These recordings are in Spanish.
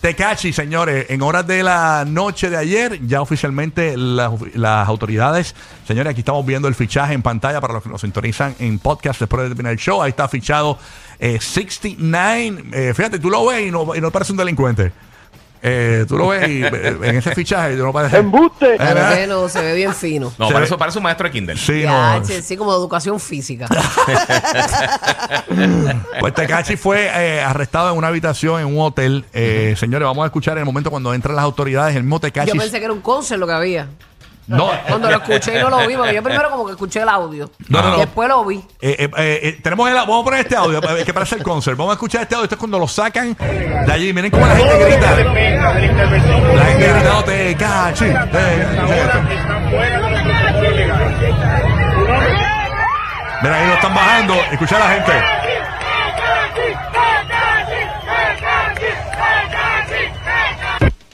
Tecachi, señores, en horas de la noche de ayer, ya oficialmente las, las autoridades, señores, aquí estamos viendo el fichaje en pantalla para los que nos sintonizan en podcast después de terminar el show. Ahí está fichado eh, 69. Eh, fíjate, tú lo ves y no, y no parece un delincuente. Eh, tú lo ves y eh, en ese fichaje no parece. ¡Embuste! Eh, Pero que no, se ve bien fino. No, Se ve- eso parece un maestro de Kindle. Sí, Ya, no. che, sí, como educación física. Pues Tecachi fue eh, arrestado en una habitación en un hotel. Eh, Señores, vamos a escuchar en el momento cuando entran las autoridades. El mismo Tecachi. Yo pensé que era un concert lo que había. No, Cuando lo escuché y no lo vi, porque yo primero como que escuché el audio. No, no, no. Después lo vi. Eh, eh, eh, eh, tenemos el, vamos a poner este audio eh, que parece el concert. Vamos a escuchar este audio. Esto es cuando lo sacan de allí. Miren cómo la gente grita. La gente grita, te cachi. Mira, ahí lo están bajando. Escucha a la gente.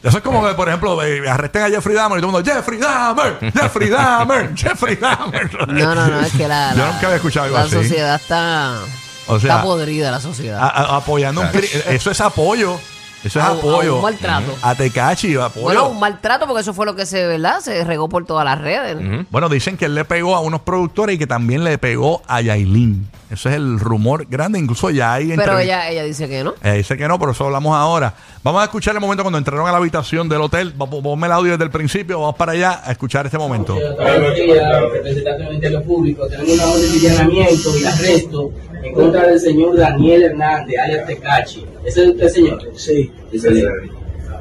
Eso es como que, por ejemplo, eh, arresten a Jeffrey Dahmer y todo el mundo, Jeffrey Dahmer, Jeffrey Dahmer, Jeffrey Dahmer. No, no, no, es que la, Yo la- nunca había escuchado algo la así. sociedad está, O sea, está podrida, la sociedad. A- a- apoyando un cri- Eso es apoyo. Eso es A- a apoyo. un maltrato. A Tecachi, apoyo. bueno, un maltrato porque eso fue lo que se, ¿verdad? Se regó por todas las redes. Bueno, dicen que él le pegó a unos productores y que también le pegó a Yailin. Ese es el rumor grande. Incluso ya hay Pero ella, ella dice que no. Eh, dice que no, pero eso hablamos ahora. Vamos a escuchar el momento cuando entraron a la habitación del hotel. Va- Ponme el audio desde el principio. Vamos para allá a escuchar este momento. Buenos días, representante del Ministerio Público. Tenemos una orden de allanamiento y arresto en contra del señor Daniel Hernández, alias Tecachi. ¿Ese es usted, señor? Sí.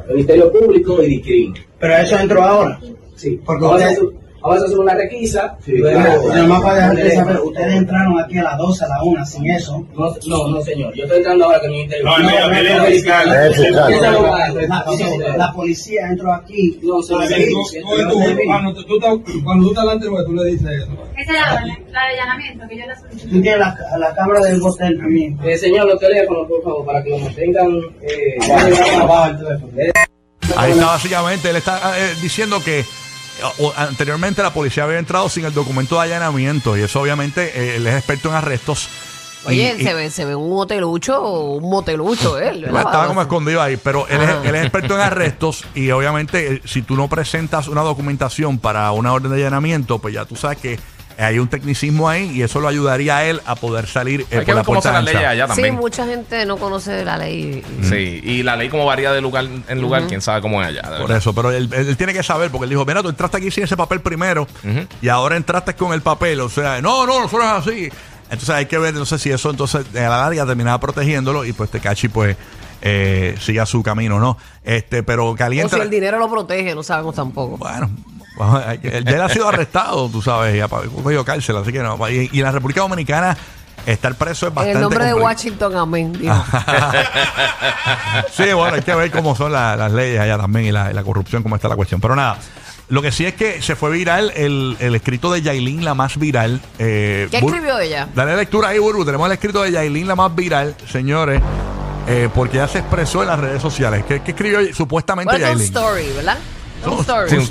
Ministerio Público y DICRIM. Pero eso entró ahora. Sí. Porque usted- vamos a hacer una requisa. Luego- más para dejarte saber, ustedes entraron aquí a las 12, a la 1, sin eso. No, no, no, señor. Yo estoy entrando ahora con el Ministerio No, no, no, Ese no, abogado, La, la policía entró aquí. No, señor. Sí, Tú- sí, tú- sí, tú- sí. Cuando tú, estás- tú delante de tú le dices eso. Esa es la orden, la de allanamiento que yo le Tú solicité. tienes la, la cámara del hotel también. Eh, señor, los teléfonos, por favor, para que lo mantengan. Eh, Abajo el teléfono. Ahí está básicamente, él está eh, diciendo que eh, o- anteriormente la policía había entrado sin el documento de allanamiento y eso obviamente eh, él es experto en arrestos. Oye, Y- y- se, ve, se ve un hotelucho o un motelucho él. ¿verdad? Estaba como escondido ahí, pero él es, él es experto en arrestos y obviamente eh, si tú no presentas una documentación para una orden de allanamiento, pues ya tú sabes que hay un tecnicismo ahí y eso lo ayudaría a él a poder salir eh, Hay por que la ver cómo puerta son las ancha. leyes allá Sí, también. mucha gente no conoce la ley. Sí, y la ley como varía de lugar en lugar, quién sabe cómo es allá. de Por verdad. eso, pero él, él- él tiene que saber, porque él dijo, mira, tú entraste aquí sin ese papel primero y ahora entraste con el papel. O sea, no, no, eso no es así. Entonces hay que ver, no sé si eso entonces a la larga terminaba protegiéndolo y pues Tecachi pues eh, siga su camino, ¿no? Este, pero O caliente. si el dinero lo protege, no sabemos tampoco. Bueno, él ya él ha sido arrestado, tú sabes, ya ha cogido cárcel, así que no. Y, y en la República Dominicana estar preso es En bastante el nombre de. Washington, amén. Sí, bueno, hay que ver cómo son la- las leyes allá también y la, y la corrupción, cómo está la cuestión. Pero nada, lo que sí es que se fue viral el, el escrito de Yailin, la más viral. Eh, ¿Qué escribió ella? Dale lectura ahí, Burbu. Tenemos el escrito de Yailin, la más viral, señores, eh, porque ya se expresó en las redes sociales. ¿Qué, qué escribió supuestamente Bueno, Yailin? story, ¿verdad? Un story. Sí, un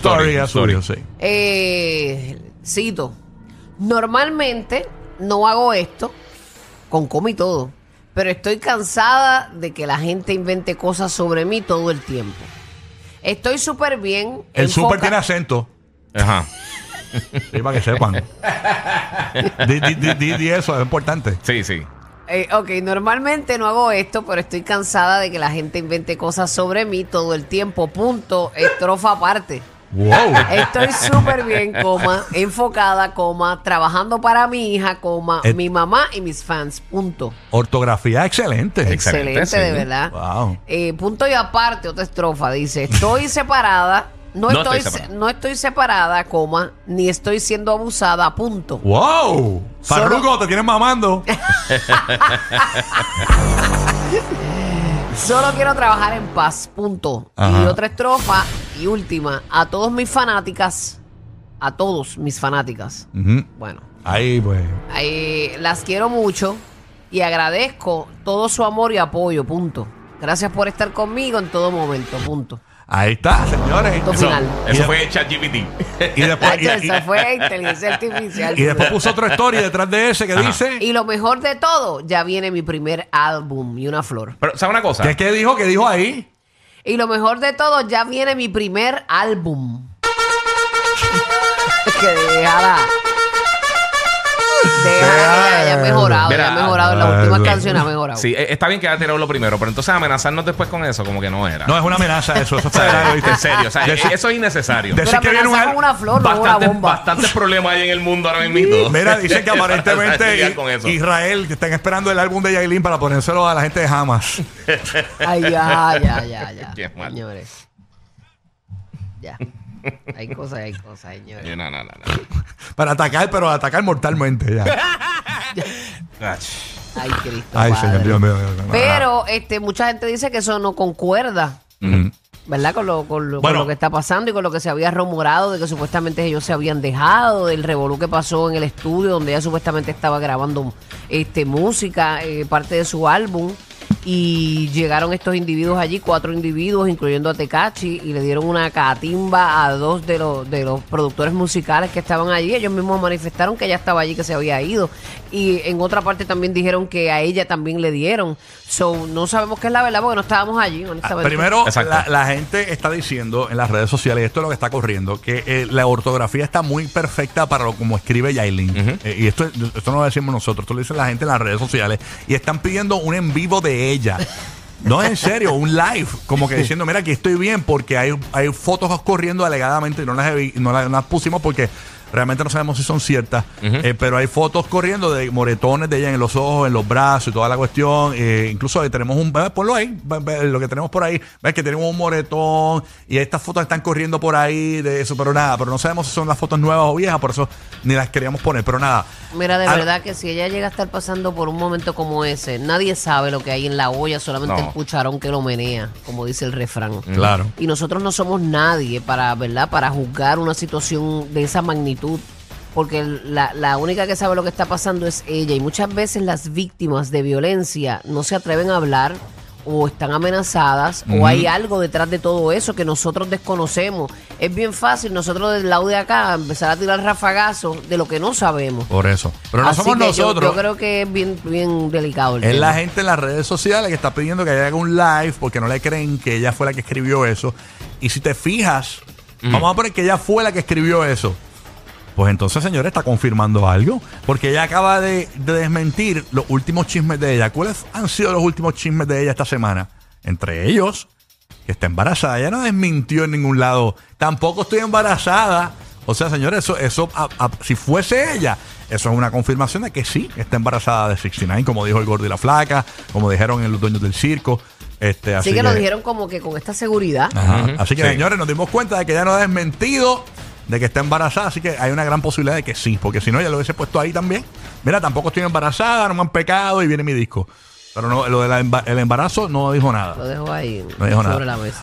story, sí. Eh, cito. Normalmente no hago esto con coma y todo, pero estoy cansada de que la gente invente cosas sobre mí todo el tiempo. Estoy súper bien. El super tiene acento. Ajá. Sí, para que sepan. di, di- di- di- di eso, es importante. Sí, sí. Eh, ok, normalmente no hago esto, pero estoy cansada de que la gente invente cosas sobre mí todo el tiempo. Punto. Estrofa aparte. Wow. Estoy súper bien, coma, enfocada, coma, trabajando para mi hija, coma, Eh. mi mamá y mis fans. Punto. Ortografía excelente. Excelente, Excelente, de sí. verdad. Wow. Eh, punto y aparte, otra estrofa dice, estoy separada, no, No estoy, estoy se- separada. no estoy separada, coma, ni estoy siendo abusada, punto. ¡Wow! Solo- Farruko, te tienes mamando. Solo quiero trabajar en paz, punto. Ajá. Y otra estrofa y última, a todos mis fanáticas, a todos mis fanáticas. Ujú. Bueno, Ahí, pues. eh, las quiero mucho y agradezco todo su amor y apoyo, punto. Gracias por estar conmigo en todo momento, punto. Ahí está, señores. Punto Eso, final. eso Y- fue ChatGPT. Y después, y, Nacho, y- eso fue inteligencia artificial. y después puso otra story detrás de ese que Ajá. dice. Y lo mejor de todo, ya viene mi primer álbum y una flor. Pero, ¿sabes una cosa? ¿Qué, ¿Qué dijo? ¿Qué dijo ahí? Y lo mejor de todo, ya viene mi primer álbum. que déjala. Déjala, ya, ya ha mejorado, ya ha mejorado. En las ah, últimas canciones ha mejorado. Sí, eh, está bien que haya tirado lo primero, pero entonces amenazarnos después con eso, como que no era. No, es una amenaza eso. Eso sea, está ¿viste? en serio, o sea, Decir- eso es innecesario. decir que viene un con una flor, no una Bastantes, bomba. bastantes problemas hay en el mundo ahora mismo. Mira, dicen que aparentemente Lidiar con eso. Israel, que están esperando el álbum de Yailin para ponérselo a la gente de Hamas. Ay, ya, ya, ya, ya. Qué mal. Señores. Ya. Hay cosas, hay cosas, señores. No, no, no, no. para atacar, pero atacar mortalmente ya. Ay, Cristo. Ay, padre. señor Dios mío. Dios mío. Pero este, mucha gente dice que eso no concuerda. Ujú. ¿Verdad? Con lo, con, lo, con Bueno. lo que está pasando y con lo que se había rumorado de que supuestamente ellos se habían dejado, del revolú que pasó en el estudio donde ella supuestamente estaba grabando este música, eh, parte de su álbum. Y llegaron estos individuos allí, cuatro individuos, incluyendo a Tecachi, y le dieron una catimba a dos de los, de los productores musicales que estaban allí. Ellos mismos manifestaron que ella estaba allí, que se había ido. Y en otra parte también dijeron que a ella también le dieron. So, no sabemos qué es la verdad porque no estábamos allí, Ah, honestamente. Primero, Exacto. la, la gente está diciendo en las redes sociales, y esto es lo que está corriendo, que eh, la ortografía está muy perfecta para lo como escribe Yailin. Eh, y esto, esto no lo decimos nosotros, esto lo dice la gente en las redes sociales. Y están pidiendo un en vivo de ella. No, en serio, un live, como que diciendo, mira, aquí estoy bien, porque hay, hay fotos corriendo alegadamente y no las, no las, no las pusimos porque realmente no sabemos si son ciertas, eh, pero hay fotos corriendo de moretones de ella en los ojos, en los brazos y toda la cuestión. eh, incluso ahí tenemos un, ve, ponlo ahí, lo que tenemos por ahí, ves que tenemos un moretón y estas fotos están corriendo por ahí de eso, pero nada, pero no sabemos si son las fotos nuevas o viejas, por eso ni las queríamos poner, pero nada. Mira, de Al- verdad que si ella llega a estar pasando por un momento como ese, nadie sabe lo que hay en la olla, solamente No. el cucharón que lo menea, como dice el refrán. Claro. Y nosotros no somos nadie para, ¿verdad? Para juzgar una situación de esa magnitud. Porque la, la única que sabe lo que está pasando es ella. Y muchas veces las víctimas de violencia no se atreven a hablar o están amenazadas o hay algo detrás de todo eso que nosotros desconocemos. Es bien fácil nosotros del lado de acá empezar a tirar rafagazos de lo que no sabemos. Por eso. Pero no Así somos yo- nosotros. Yo, creo que es bien, bien delicado el Es tema. la gente en las redes sociales que está pidiendo que haga un live porque no le creen que ella fue la que escribió eso. Y si te fijas, vamos a poner que ella fue la que escribió eso. Pues entonces, señores, está confirmando algo. Porque ella acaba de, de desmentir los últimos chismes de ella. ¿Cuáles han sido los últimos chismes de ella esta semana? Entre ellos, que está embarazada. Ella no desmintió en ningún lado. Tampoco estoy embarazada. O sea, señores, eso, eso a- a- si fuese ella, eso es una confirmación de que sí, está embarazada de 69, como dijo el gordo y la flaca, como dijeron en los dueños del circo. Este, así Así que lo dijeron como que con esta seguridad. Ajá. Así que, Sí. señores, nos dimos cuenta de que ella no ha desmentido de que está embarazada. Así que hay una gran posibilidad de que sí, porque si no, ella lo hubiese puesto ahí también. Mira, tampoco estoy embarazada, no me han pecado y viene mi disco. Pero no, lo del embarazo no dijo nada. Lo dejo ahí No dijo sobre nada. la mesa.